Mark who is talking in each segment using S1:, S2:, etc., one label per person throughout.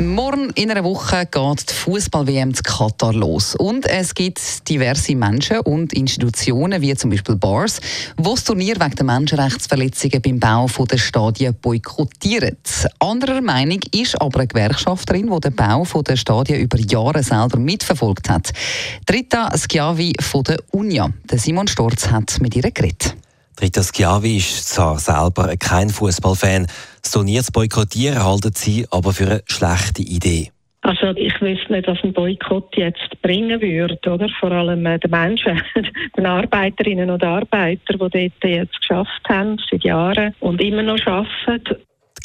S1: Morgen in einer Woche geht die Fußball-WM zu Katar los. Und es gibt diverse Menschen und Institutionen, wie zum Beispiel Bars, die das Turnier wegen der Menschenrechtsverletzungen beim Bau der Stadien boykottieren. Anderer Meinung ist aber eine Gewerkschafterin, die den Bau der Stadien über Jahre selber mitverfolgt hat. Rita Schiavi von der UNIA. Simon Storz hat mit ihr geredet.
S2: Rita Schiavi ist zwar selber kein Fußballfan, das Turnier zu boykottieren halten sie aber für eine schlechte Idee.
S3: Also ich wüsste nicht, was ein Boykott jetzt bringen würde, oder? Vor allem äh, den Menschen, den Arbeiterinnen und Arbeitern, die dort jetzt geschafft haben, seit Jahren und immer noch arbeiten.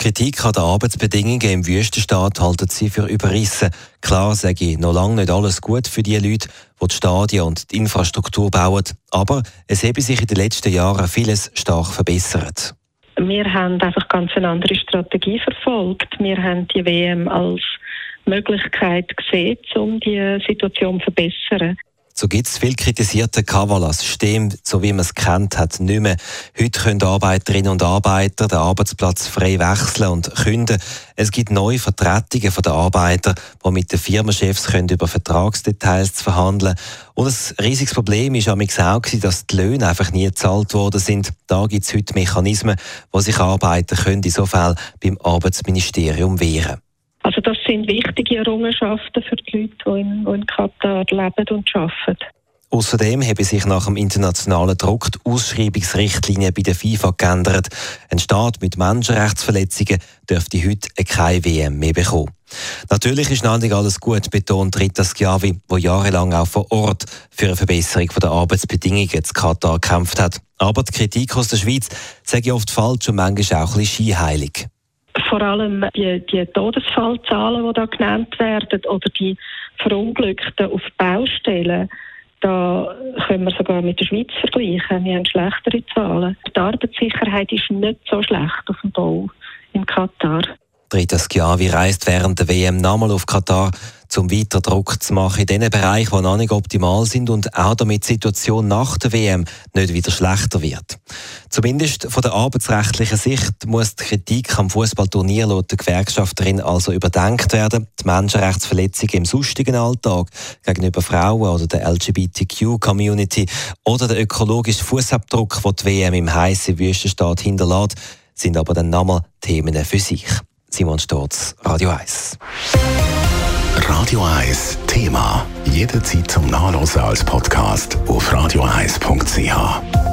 S2: Kritik an den Arbeitsbedingungen im Wüstenstaat halten sie für überrissen. Klar sage ich noch lange nicht alles gut für die Leute, die die Stadien und die Infrastruktur bauen, aber es habe sich in den letzten Jahren vieles stark verbessert.
S3: Wir haben einfach ganz eine andere Strategie verfolgt. Wir haben die WM als Möglichkeit gesehen, um die Situation zu verbessern.
S2: So gibt es viel kritisierte Kavala-System, so wie man es kennt, hat nicht mehr. Heute können Arbeiterinnen und Arbeiter den Arbeitsplatz frei wechseln und künden. Es gibt neue Vertretungen der Arbeiter, die mit den Firmenchefs können über Vertragsdetails verhandeln Und ein riesiges Problem ist auch, dass die Löhne einfach nie gezahlt worden sind. Da gibt es heute Mechanismen, wo sich Arbeiter können in so Fall beim Arbeitsministerium wehren
S3: also das sind wichtige Errungenschaften für die Leute, die in, die in Katar leben und arbeiten.
S2: Außerdem haben sich nach dem internationalen Druck die Ausschreibungsrichtlinien bei der FIFA geändert. Ein Staat mit Menschenrechtsverletzungen dürfte heute keine WM mehr bekommen. Natürlich ist noch nicht alles gut, betont Rita Schiavi, der jahrelang auch vor Ort für eine Verbesserung der Arbeitsbedingungen in Katar gekämpft hat. Aber die Kritik aus der Schweiz sage oft falsch und manchmal auch ein bisschen scheinheilig
S3: vor allem die, die Todesfallzahlen, die da genannt werden, oder die Verunglückten auf Baustellen, da können wir sogar mit der Schweiz vergleichen. Wir haben schlechtere Zahlen. Die Arbeitssicherheit ist nicht so schlecht auf dem Bau in Katar.
S2: Rita Schiavi reist während der WM nochmal auf Katar, um weiter Druck zu machen in den Bereichen, die noch nicht optimal sind und auch damit die Situation nach der WM nicht wieder schlechter wird. Zumindest von der arbeitsrechtlichen Sicht muss die Kritik am Fußballturnier laut der Gewerkschafterin also überdenkt werden. Die Menschenrechtsverletzungen im sonstigen Alltag gegenüber Frauen oder der LGBTQ-Community oder der ökologische Fußabdruck, den die WM im heißen Wüstenstaat hinterlässt, sind aber dann nochmal Themen für sich. Simon Sturz, Radio 1.
S4: Radio 1 Thema. Jederzeit zum Nachlesen als Podcast auf radio1.ch.